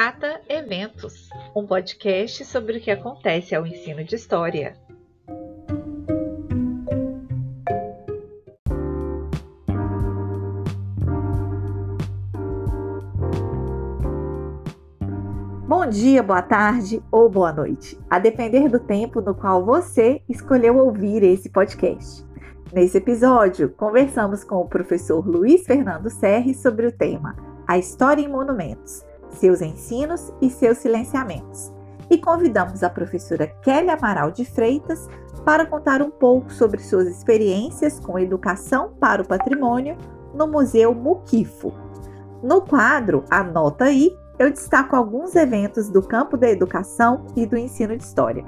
Cata Eventos, um podcast sobre o que acontece ao ensino de história. Bom dia, boa tarde ou boa noite, a depender do tempo no qual você escolheu ouvir esse podcast. Nesse episódio, conversamos com o professor Luiz Fernando Serri sobre o tema A História em Monumentos, seus ensinos e seus silenciamentos. E convidamos a professora Kelly Amaral de Freitas para contar um pouco sobre suas experiências com educação para o patrimônio no Museu Muquifo. No quadro Anota aí, eu destaco alguns eventos do campo da educação e do ensino de história.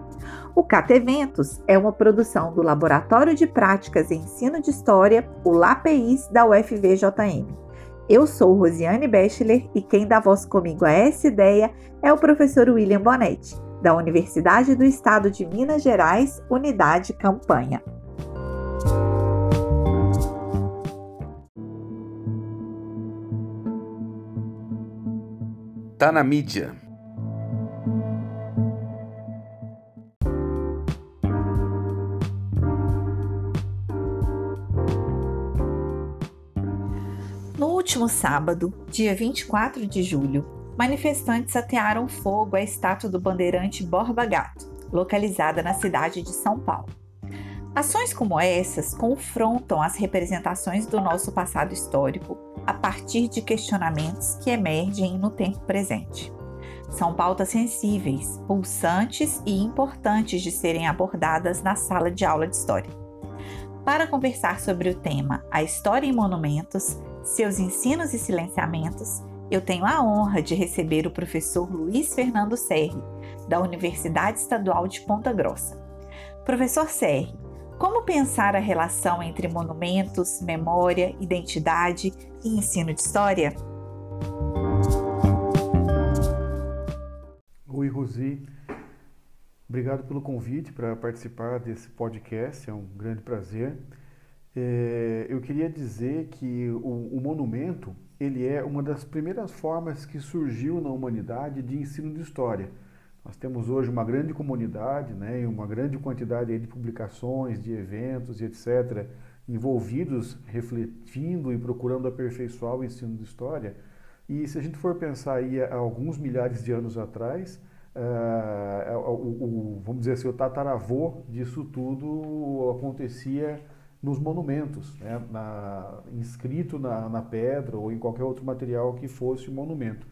O CAT Eventos é uma produção do Laboratório de Práticas em Ensino de História, o LAPEIS da UFVJM. Eu sou Rosiane Bechler e quem dá voz comigo a essa ideia é o professor William Bonetti, da Universidade do Estado de Minas Gerais, Unidade Campanha. Tá na mídia. Último sábado, dia 24 de julho, manifestantes atearam fogo à estátua do bandeirante Borba Gato, localizada na cidade de São Paulo. Ações como essas confrontam as representações do nosso passado histórico a partir de questionamentos que emergem no tempo presente. São pautas sensíveis, pulsantes e importantes de serem abordadas na sala de aula de história. Para conversar sobre o tema A História em Monumentos, seus ensinos e silenciamentos, eu tenho a honra de receber o professor Luiz Fernando Serri, da Universidade Estadual de Ponta Grossa. Professor Serri, como pensar a relação entre monumentos, memória, identidade e ensino de história? Oi, Rosi. Obrigado pelo convite para participar desse podcast, é um grande prazer. É, eu queria dizer que o, o, monumento ele é uma das primeiras formas que surgiu na humanidade de ensino de história. Nós temos hoje uma grande comunidade, né, uma grande quantidade de publicações, de eventos e etc., envolvidos, refletindo e procurando aperfeiçoar o ensino de história. E se a gente for pensar aí há alguns milhares de anos atrás, uh, o, o, vamos dizer assim, o tataravô disso tudo acontecia nos monumentos, né? na, inscrito na, na, pedra ou em qualquer outro material que fosse monumento.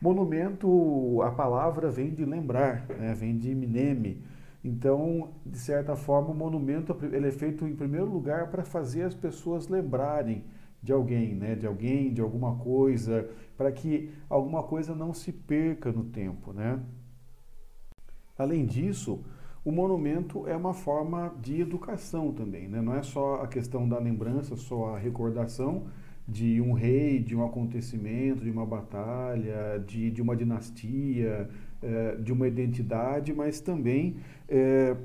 Monumento, a palavra vem de lembrar, né? vem de mineme. Então, de certa forma, o monumento ele é feito em primeiro lugar para fazer as pessoas lembrarem de alguém, né? de alguém, de alguma coisa, para que alguma coisa não se perca no tempo. Né? Além disso, o monumento é uma forma de educação também, né? não é só a questão da lembrança, só a recordação de um rei, de um acontecimento, de uma batalha, de, de uma dinastia, é, de uma identidade, mas também é,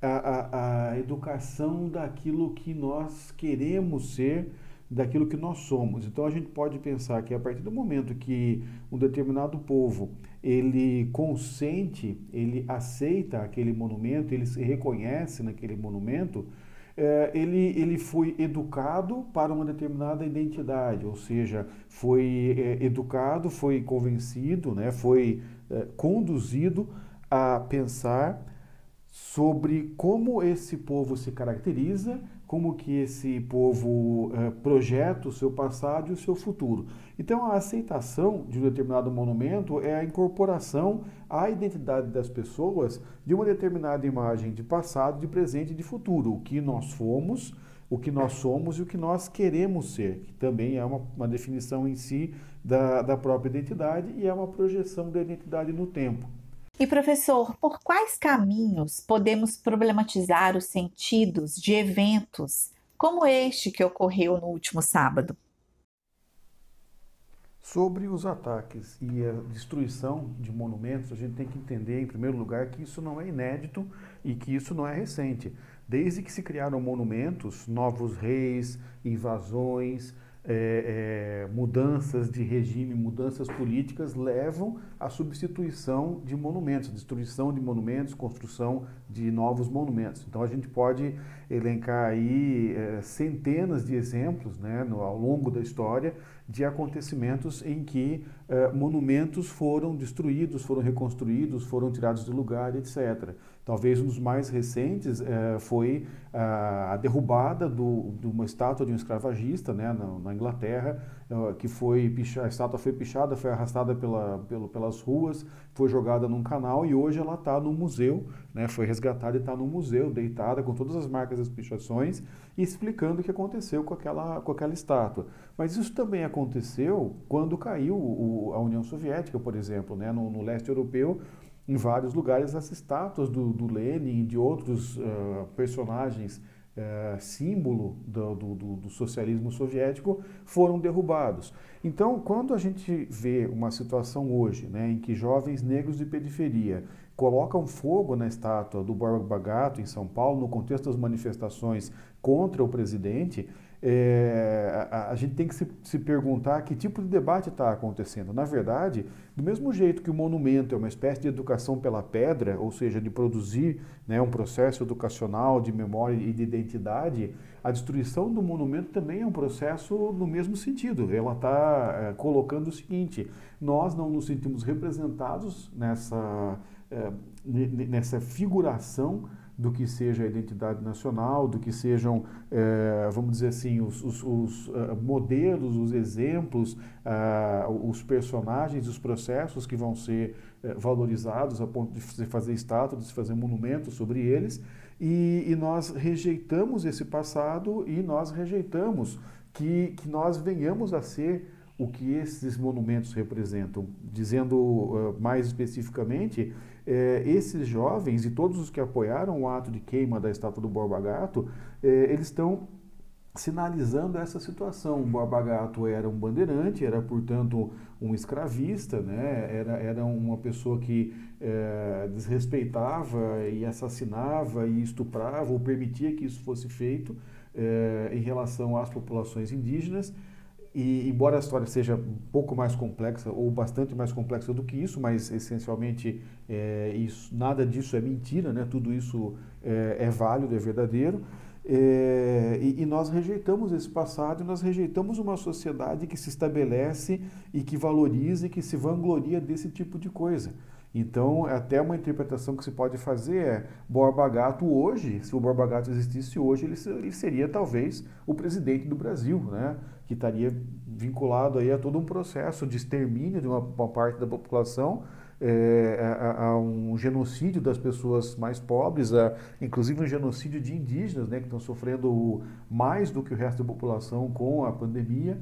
a, a, a educação daquilo que nós queremos ser daquilo que nós somos. Então a gente pode pensar que a partir do momento que um determinado povo ele consente, ele aceita aquele monumento, ele se reconhece naquele monumento, é, ele, ele foi educado para uma determinada identidade, ou seja, foi é, educado, foi convencido, né, foi é, conduzido a pensar sobre como esse povo se caracteriza como que esse povo uh, projeta o seu passado e o seu futuro. Então, a aceitação de um determinado monumento é a incorporação à identidade das pessoas de uma determinada imagem de passado, de presente e de futuro, o que nós fomos, o que nós somos e o que nós queremos ser, que também é uma, uma definição em si da, da própria identidade e é uma projeção da identidade no tempo. E professor, por quais caminhos podemos problematizar os sentidos de eventos como este que ocorreu no último sábado? Sobre os ataques e a destruição de monumentos, a gente tem que entender, em primeiro lugar, que isso não é inédito e que isso não é recente. Desde que se criaram monumentos, novos reis, invasões, é, é, mudanças de regime, mudanças políticas levam à substituição de monumentos, destruição de monumentos, construção de novos monumentos. Então a gente pode elencar aí é, centenas de exemplos né, no, ao longo da história de acontecimentos em que é, monumentos foram destruídos, foram reconstruídos, foram tirados do lugar, etc. Talvez um dos mais recentes é, foi a derrubada do, de uma estátua de um escravagista né, na, na Inglaterra, é, que foi a estátua foi pichada, foi arrastada pela, pelo, pelas ruas, foi jogada num canal e hoje ela está no museu, né, foi resgatada e está no museu, deitada com todas as marcas das pichações e explicando o que aconteceu com aquela, com aquela estátua. Mas isso também aconteceu quando caiu o, a União Soviética, por exemplo, né, no, no leste europeu em vários lugares as estátuas do, do Lenin e de outros uh, personagens uh, símbolo do, do, do, socialismo soviético foram derrubados. Então, quando a gente vê uma situação hoje né, em que jovens negros de periferia colocam fogo na estátua do Borba Gato em São Paulo, no contexto das manifestações contra o presidente, é, a, a, gente tem que se, se, perguntar que tipo de debate está acontecendo. Na verdade, do mesmo jeito que o monumento é uma espécie de educação pela pedra, ou seja, de produzir né, um processo educacional de memória e de identidade, a destruição do monumento também é um processo no mesmo sentido. Ela está é, colocando o seguinte: nós não nos sentimos representados nessa, é, nessa figuração do que seja a identidade nacional, do que sejam, é, vamos dizer assim, os, os, os uh, modelos, os exemplos, uh, os personagens, os processos que vão ser uh, valorizados a ponto de se fazer estátua, de se fazer monumento sobre eles. E, e, nós rejeitamos esse passado e nós rejeitamos que, que nós venhamos a ser o que esses monumentos representam. Dizendo mais especificamente, é, esses jovens e todos os que apoiaram o ato de queima da estátua do Borba Gato, é, eles estão sinalizando essa situação. O Borba Gato era um bandeirante, era, portanto, um escravista, né? era, era uma pessoa que é, desrespeitava e assassinava e estuprava ou permitia que isso fosse feito é, em relação às populações indígenas. E embora a história seja um pouco mais complexa ou bastante mais complexa do que isso, mas essencialmente é, isso, nada disso é mentira, né? tudo isso é, é válido, é verdadeiro. É, e, e, nós rejeitamos esse passado nós rejeitamos uma sociedade que se estabelece e que valoriza e que se vangloria desse tipo de coisa. Então, até uma interpretação que se pode fazer é Borba Gato hoje, se o Borba Gato existisse hoje, ele, ele seria talvez o presidente do Brasil, né? Que estaria vinculado aí a todo um processo de extermínio de uma, uma parte da população, é, a, a, um genocídio das pessoas mais pobres, a, inclusive um genocídio de indígenas, né, que estão sofrendo mais do que o resto da população com a pandemia.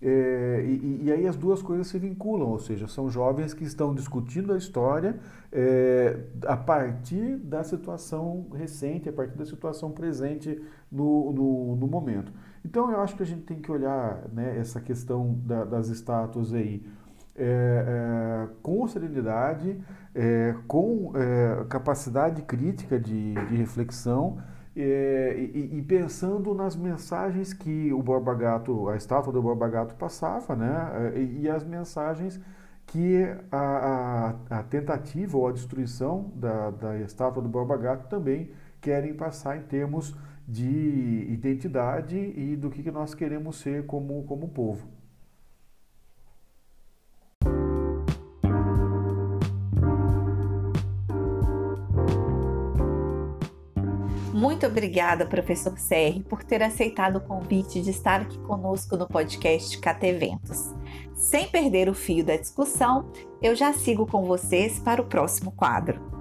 É, e, e, aí as duas coisas se vinculam, ou seja, são jovens que estão discutindo a história é, a partir da situação recente, a partir da situação presente no, no, no momento. Então eu acho que a gente tem que olhar né, essa questão da, das estátuas aí é, é com serenidade, é, com é, capacidade crítica de, de reflexão é, e, e, pensando nas mensagens que o Borba Gato, a estátua do Borba Gato passava, né? E, e as mensagens que a, a, a, tentativa ou a destruição da, da estátua do Borba Gato também querem passar em termos de identidade e do que nós queremos ser como, como povo. Muito obrigada, professor Serri, por ter aceitado o convite de estar aqui conosco no podcast CAT Eventos. Sem perder o fio da discussão, eu já sigo com vocês para o próximo quadro.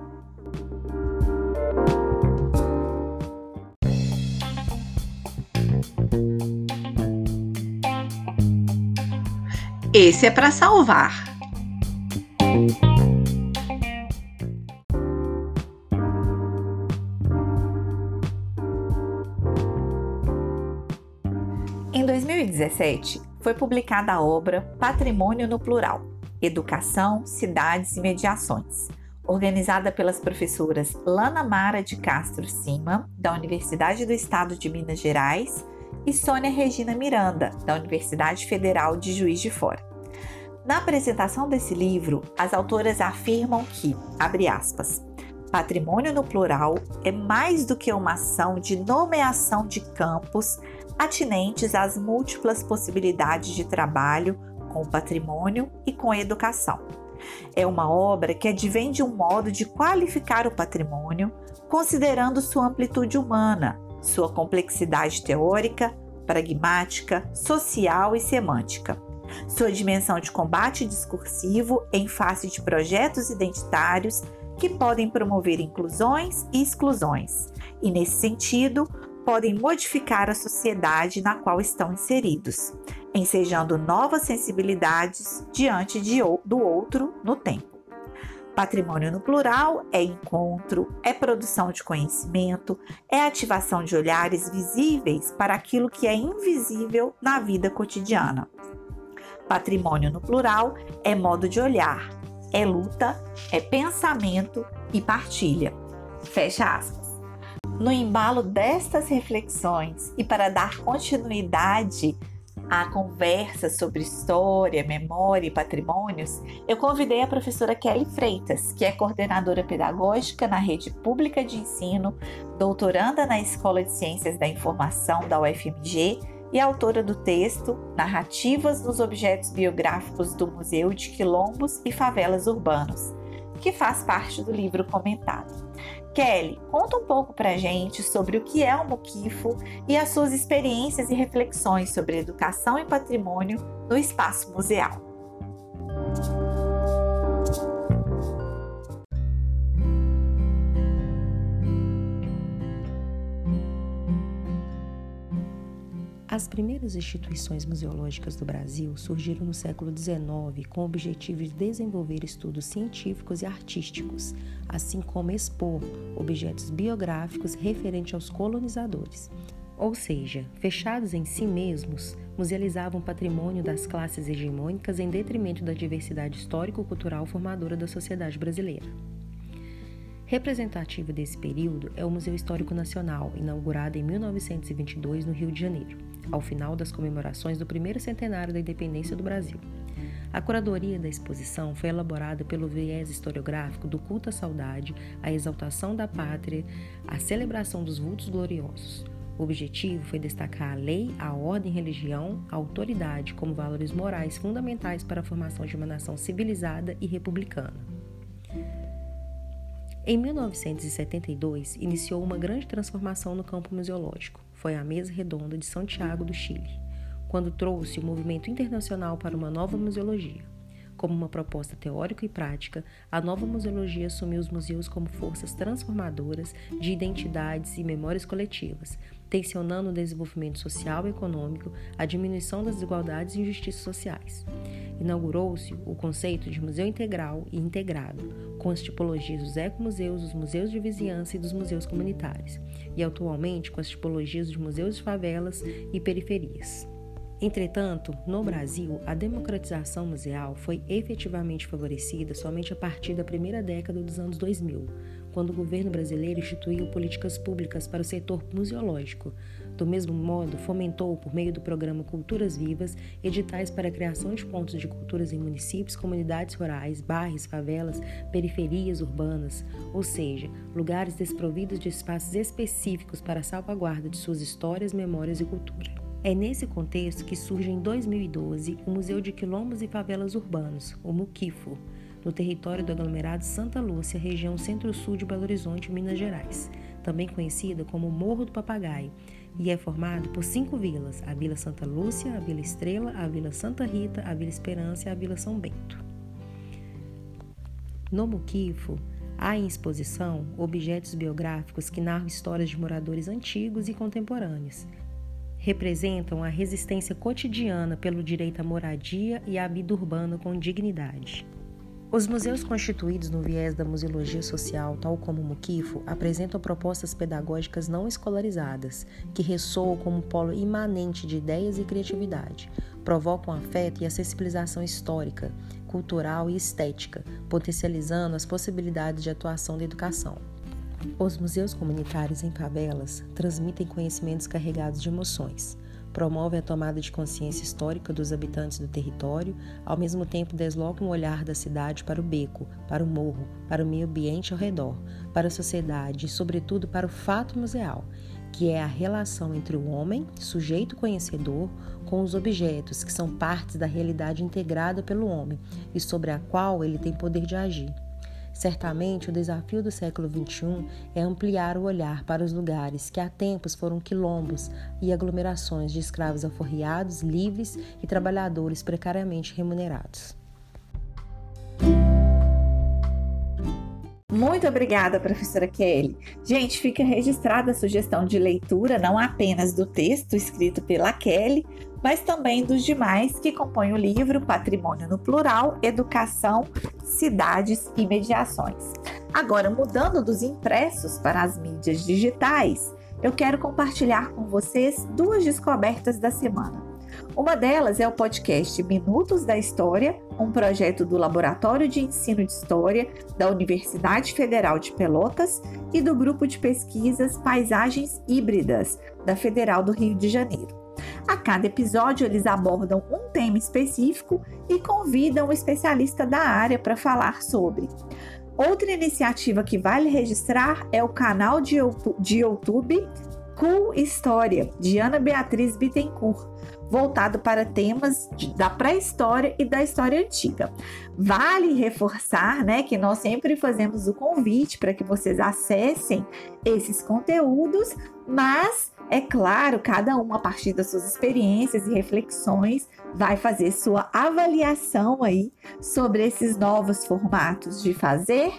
Esse é para salvar. Em 2017, foi publicada a obra Patrimônio no Plural: Educação, Cidades e Mediações, organizada pelas professoras Lana Mara de Castro Cima, da Universidade do Estado de Minas Gerais, e Sônia Regina Miranda, da Universidade Federal de Juiz de Fora. Na apresentação desse livro, as autoras afirmam que, abre aspas, patrimônio no plural é mais do que uma ação de nomeação de campos atinentes às múltiplas possibilidades de trabalho com o patrimônio e com a educação. É uma obra que advém de um modo de qualificar o patrimônio, considerando sua amplitude humana, sua complexidade teórica, pragmática, social e semântica, sua dimensão de combate discursivo em face de projetos identitários que podem promover inclusões e exclusões, e, nesse sentido, podem modificar a sociedade na qual estão inseridos, ensejando novas sensibilidades diante de, do outro no tempo. Patrimônio no plural é encontro, é produção de conhecimento, é ativação de olhares visíveis para aquilo que é invisível na vida cotidiana. Patrimônio no plural é modo de olhar, é luta, é pensamento e partilha. Fecha aspas. No embalo destas reflexões e para dar continuidade à conversa sobre história, memória e patrimônios, eu convidei a professora Kelly Freitas, que é coordenadora pedagógica na rede pública de ensino, doutoranda na Escola de Ciências da Informação da UFMG e autora do texto Narrativas nos Objetos Biográficos do Museu de Quilombos e Favelas Urbanos, que faz parte do livro comentado. Kelly, conta um pouco pra gente sobre o que é o Muquifo e as suas experiências e reflexões sobre educação e patrimônio no espaço museal. As primeiras instituições museológicas do Brasil surgiram no século XIX com o objetivo de desenvolver estudos científicos e artísticos, assim como expor objetos biográficos referentes aos colonizadores. Ou seja, fechados em si mesmos, musealizavam patrimônio das classes hegemônicas em detrimento da diversidade histórico-cultural formadora da sociedade brasileira. Representativo desse período é o Museu Histórico Nacional, inaugurado em 1922 no Rio de Janeiro ao final das comemorações do primeiro centenário da independência do Brasil. A curadoria da exposição foi elaborada pelo viés historiográfico do culto à saudade, à exaltação da pátria, à celebração dos vultos gloriosos. O objetivo foi destacar a lei, a ordem, religião, a autoridade como valores morais fundamentais para a formação de uma nação civilizada e republicana. Em 1972, iniciou uma grande transformação no campo museológico foi a Mesa Redonda de Santiago do Chile, quando trouxe o movimento internacional para uma nova museologia. Como uma proposta teórica e prática, a nova museologia assumiu os museus como forças transformadoras de identidades e memórias coletivas, tensionando o desenvolvimento social e econômico, a diminuição das desigualdades e injustiças sociais. Inaugurou-se o conceito de museu integral e integrado, com as tipologias dos ecomuseus, dos museus de vizinhança e dos museus comunitários, e atualmente com as tipologias dos museus de favelas e periferias. Entretanto, no Brasil, a democratização museal foi efetivamente favorecida somente a partir da primeira década dos anos 2000, quando o governo brasileiro instituiu políticas públicas para o setor museológico. Do mesmo modo, fomentou, por meio do programa Culturas Vivas, editais para a criação de pontos de culturas em municípios, comunidades rurais, bairros, favelas, periferias urbanas, ou seja, lugares desprovidos de espaços específicos para a salvaguarda de suas histórias, memórias e cultura. É nesse contexto que surge em 2012 o Museu de Quilombos e Favelas Urbanos, o MUQUIFO, no território do aglomerado Santa Lúcia, região centro-sul de Belo Horizonte, Minas Gerais, também conhecida como Morro do Papagaio, e é formado por cinco vilas: a Vila Santa Lúcia, a Vila Estrela, a Vila Santa Rita, a Vila Esperança e a Vila São Bento. No Muquifo, há em exposição objetos biográficos que narram histórias de moradores antigos e contemporâneos, representam a resistência cotidiana pelo direito à moradia e à vida urbana com dignidade. Os museus constituídos no viés da museologia social, tal como o Muquifo, apresentam propostas pedagógicas não escolarizadas, que ressoam como polo imanente de ideias e criatividade, provocam afeto e a sensibilização histórica, cultural e estética, potencializando as possibilidades de atuação da educação. Os museus comunitários em favelas transmitem conhecimentos carregados de emoções. Promove a tomada de consciência histórica dos habitantes do território, ao mesmo tempo desloca um olhar da cidade para o beco, para o morro, para o meio ambiente ao redor, para a sociedade e, sobretudo, para o fato museal, que é a relação entre o homem, sujeito conhecedor, com os objetos que são partes da realidade integrada pelo homem e sobre a qual ele tem poder de agir. Certamente, o desafio do século XXI é ampliar o olhar para os lugares que há tempos foram quilombos e aglomerações de escravos alforriados, livres e trabalhadores precariamente remunerados. Muito obrigada, professora Kelly. Gente, fica registrada a sugestão de leitura não apenas do texto escrito pela Kelly, mas também dos demais que compõem o livro Patrimônio no Plural, Educação, Cidades e Mediações. Agora, mudando dos impressos para as mídias digitais, eu quero compartilhar com vocês duas descobertas da semana. Uma delas é o podcast Minutos da História, um projeto do Laboratório de Ensino de História da Universidade Federal de Pelotas e do Grupo de Pesquisas Paisagens Híbridas da Federal do Rio de Janeiro. A cada episódio, eles abordam um tema específico e convidam um especialista da área para falar sobre. Outra iniciativa que vale registrar é o canal de YouTube Cool História, de Ana Beatriz Bittencourt, voltado para temas da pré-história e da história antiga. Vale reforçar, né, que nós sempre fazemos o convite para que vocês acessem esses conteúdos, mas é claro, cada um a partir das suas experiências e reflexões vai fazer sua avaliação aí sobre esses novos formatos de fazer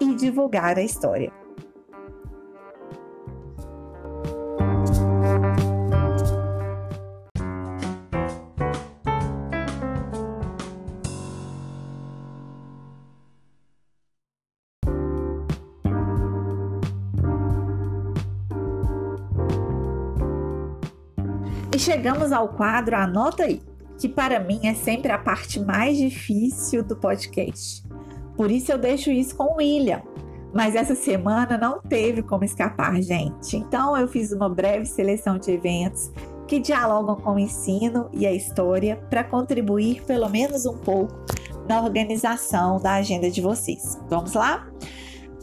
e divulgar a história. E chegamos ao quadro Anota aí, que para mim é sempre a parte mais difícil do podcast. Por isso eu deixo isso com o William. Mas essa semana não teve como escapar, gente. Então eu fiz uma breve seleção de eventos que dialogam com o ensino e a história para contribuir pelo menos um pouco na organização da agenda de vocês. Vamos lá?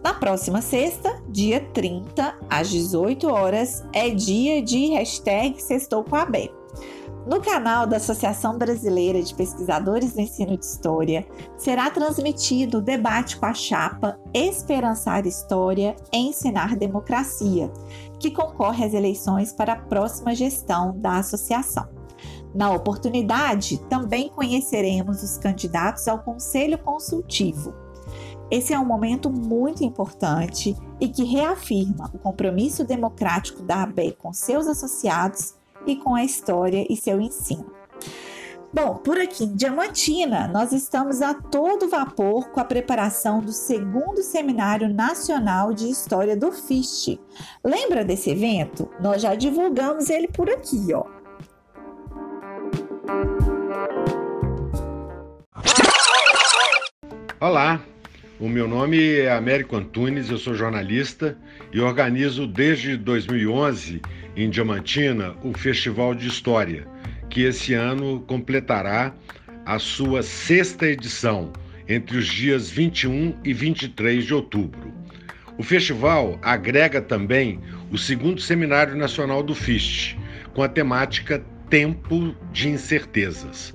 Na próxima sexta, dia 30, às 18 horas, é dia de hashtag Sextou com a B. No canal da Associação Brasileira de Pesquisadores do Ensino de História, será transmitido o debate com a chapa Esperançar História Ensinar Democracia, que concorre às eleições para a próxima gestão da associação. Na oportunidade, também conheceremos os candidatos ao Conselho Consultivo. Esse é um momento muito importante e que reafirma o compromisso democrático da ABE com seus associados e com a história e seu ensino. Bom, por aqui em Diamantina, nós estamos a todo vapor com a preparação do segundo Seminário Nacional de História do FIST. Lembra desse evento? Nós já divulgamos ele por aqui, ó. Olá, o meu nome é Américo Antunes, eu sou jornalista e organizo desde 2011 em Diamantina o Festival de História, que esse ano completará a sua sexta edição, entre os dias 21 e 23 de outubro. O festival agrega também o segundo Seminário Nacional do FIST, com a temática Tempo de Incertezas.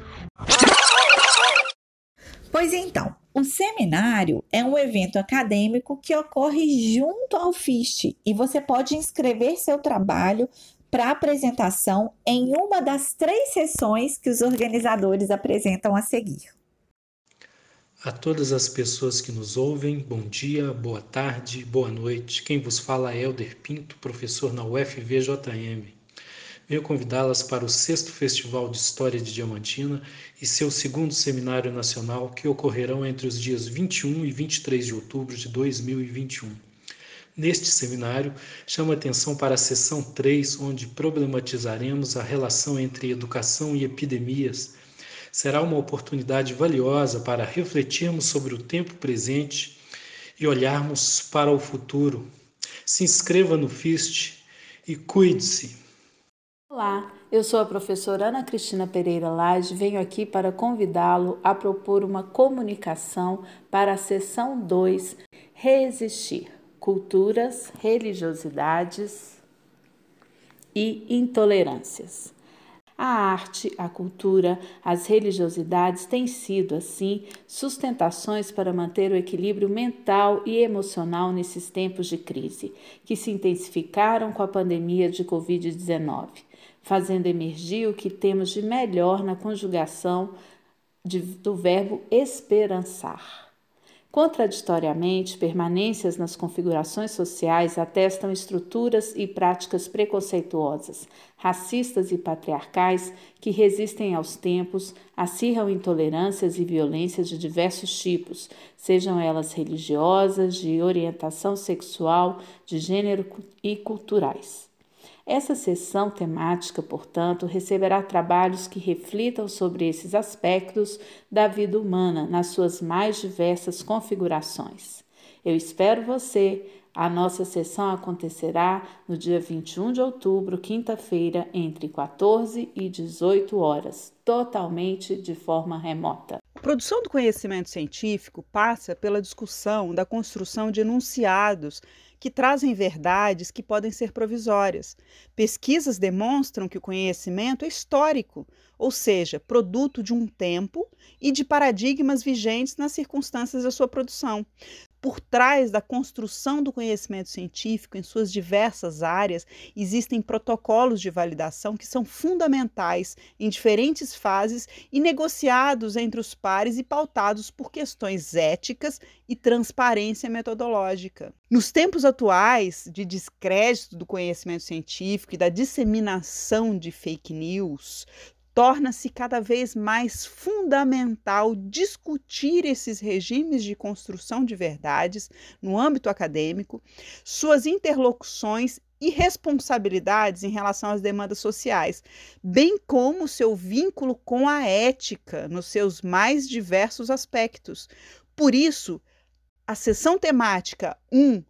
Pois então, o seminário é um evento acadêmico que ocorre junto ao FIST e você pode inscrever seu trabalho para apresentação em uma das três sessões que os organizadores apresentam a seguir. A todas as pessoas que nos ouvem, bom dia, boa tarde, boa noite. Quem vos fala é Helder Pinto, professor na UFVJM venho convidá-las para o sexto Festival de História de Diamantina e seu segundo Seminário Nacional, que ocorrerão entre os dias 21 e 23 de outubro de 2021. Neste seminário, chamo atenção para a sessão 3, onde problematizaremos a relação entre educação e epidemias. Será uma oportunidade valiosa para refletirmos sobre o tempo presente e olharmos para o futuro. Se inscreva no FIST e cuide-se. Olá, eu sou a professora Ana Cristina Pereira Lage. Venho aqui para convidá-lo a propor uma comunicação para a sessão 2: Resistir culturas, religiosidades e intolerâncias. A arte, a cultura, as religiosidades têm sido, assim, sustentações para manter o equilíbrio mental e emocional nesses tempos de crise, que se intensificaram com a pandemia de Covid-19 fazendo emergir o que temos de melhor na conjugação de, do verbo esperançar. Contraditoriamente, permanências nas configurações sociais atestam estruturas e práticas preconceituosas, racistas e patriarcais que resistem aos tempos, acirram intolerâncias e violências de diversos tipos, sejam elas religiosas, de orientação sexual, de gênero e culturais. Essa sessão temática, portanto, receberá trabalhos que reflitam sobre esses aspectos da vida humana nas suas mais diversas configurações. Eu espero você. A nossa sessão acontecerá no dia 21 de outubro, quinta-feira, entre 14 e 18 horas, totalmente de forma remota. A produção do conhecimento científico passa pela discussão da construção de enunciados que trazem verdades que podem ser provisórias. Pesquisas demonstram que o conhecimento é histórico, ou seja, produto de um tempo e de paradigmas vigentes nas circunstâncias da sua produção por trás da construção do conhecimento científico em suas diversas áreas, existem protocolos de validação que são fundamentais em diferentes fases e negociados entre os pares e pautados por questões éticas e transparência metodológica. Nos tempos atuais de descrédito do conhecimento científico e da disseminação de fake news, torna-se cada vez mais fundamental discutir esses regimes de construção de verdades no âmbito acadêmico, suas interlocuções e responsabilidades em relação às demandas sociais, bem como seu vínculo com a ética nos seus mais diversos aspectos. Por isso, a sessão temática 1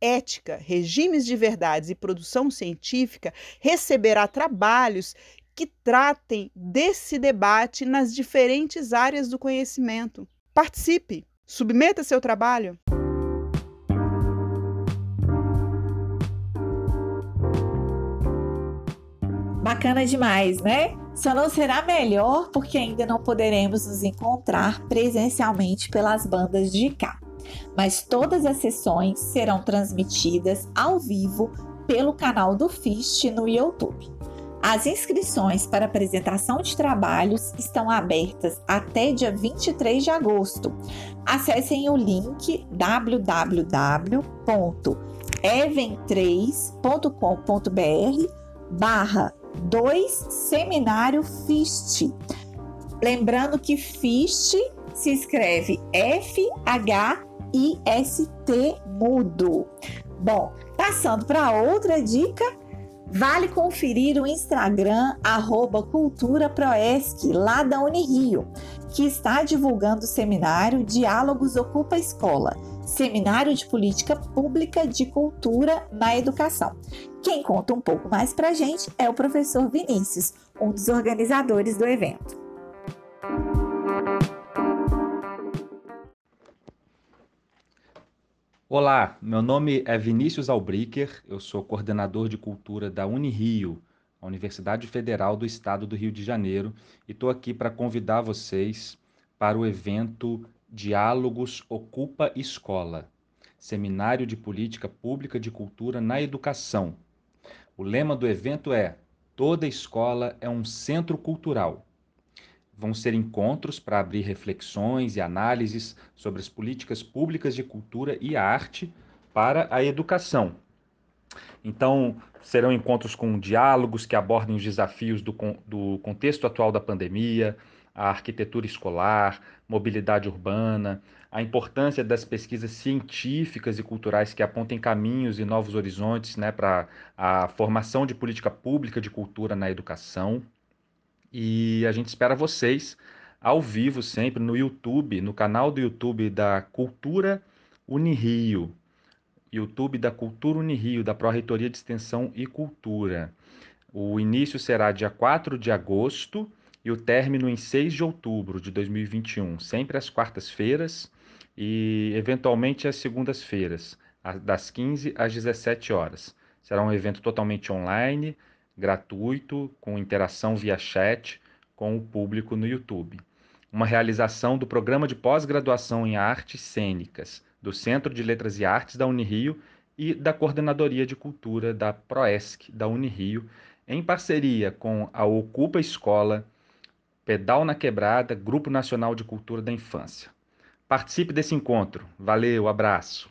ética, regimes de verdades e produção científica receberá trabalhos que tratem desse debate nas diferentes áreas do conhecimento. Participe, submeta seu trabalho. Bacana demais, né? Só não será melhor porque ainda não poderemos nos encontrar presencialmente pelas bandas de cá. Mas todas as sessões serão transmitidas ao vivo pelo canal do FIST no YouTube. As inscrições para apresentação de trabalhos estão abertas até dia 23 de agosto. Acessem o link www.even3.com.br barra 2 Seminário FIST. Lembrando que FIST se escreve F-H-I-S-T mudo. Bom, passando para outra dica, Vale conferir o Instagram @culturaproesc lá da Unirio, que está divulgando o seminário Diálogos Ocupa Escola, seminário de política pública de cultura na educação. Quem conta um pouco mais para a gente é o professor Vinícius, um dos organizadores do evento. Olá, meu nome é Vinícius Albricker, eu sou coordenador de cultura da Unirio, a Universidade Federal do Estado do Rio de Janeiro, e estou aqui para convidar vocês para o evento Diálogos Ocupa Escola, Seminário de Política Pública de Cultura na Educação. O lema do evento é Toda escola é um centro cultural vão ser encontros para abrir reflexões e análises sobre as políticas públicas de cultura e arte para a educação. Então, serão encontros com diálogos que abordem os desafios do, do contexto atual da pandemia, a arquitetura escolar, mobilidade urbana, a importância das pesquisas científicas e culturais que apontem caminhos e novos horizontes né, para a formação de política pública de cultura na educação. E a gente espera vocês ao vivo sempre no YouTube, no canal do YouTube da Cultura Unirio. YouTube da Cultura Unirio, da Pró-Reitoria de Extensão e Cultura. O início será dia 4 de agosto e o término em 6 de outubro de 2021, sempre às quartas-feiras e eventualmente às segundas-feiras, das 15 às 17 horas. Será um evento totalmente online, gratuito, com interação via chat com o público no YouTube. Uma realização do programa de pós-graduação em artes cênicas do Centro de Letras e Artes da Unirio e da Coordenadoria de Cultura da Proesc da Unirio, em parceria com a Ocupa Escola, Pedal na Quebrada, Grupo Nacional de Cultura da Infância. Participe desse encontro. Valeu, abraço.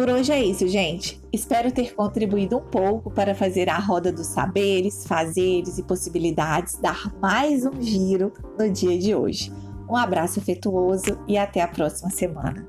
Por hoje é isso, gente. Espero ter contribuído um pouco para fazer a roda dos saberes, fazeres e possibilidades dar mais um giro no dia de hoje. Um abraço afetuoso e até a próxima semana.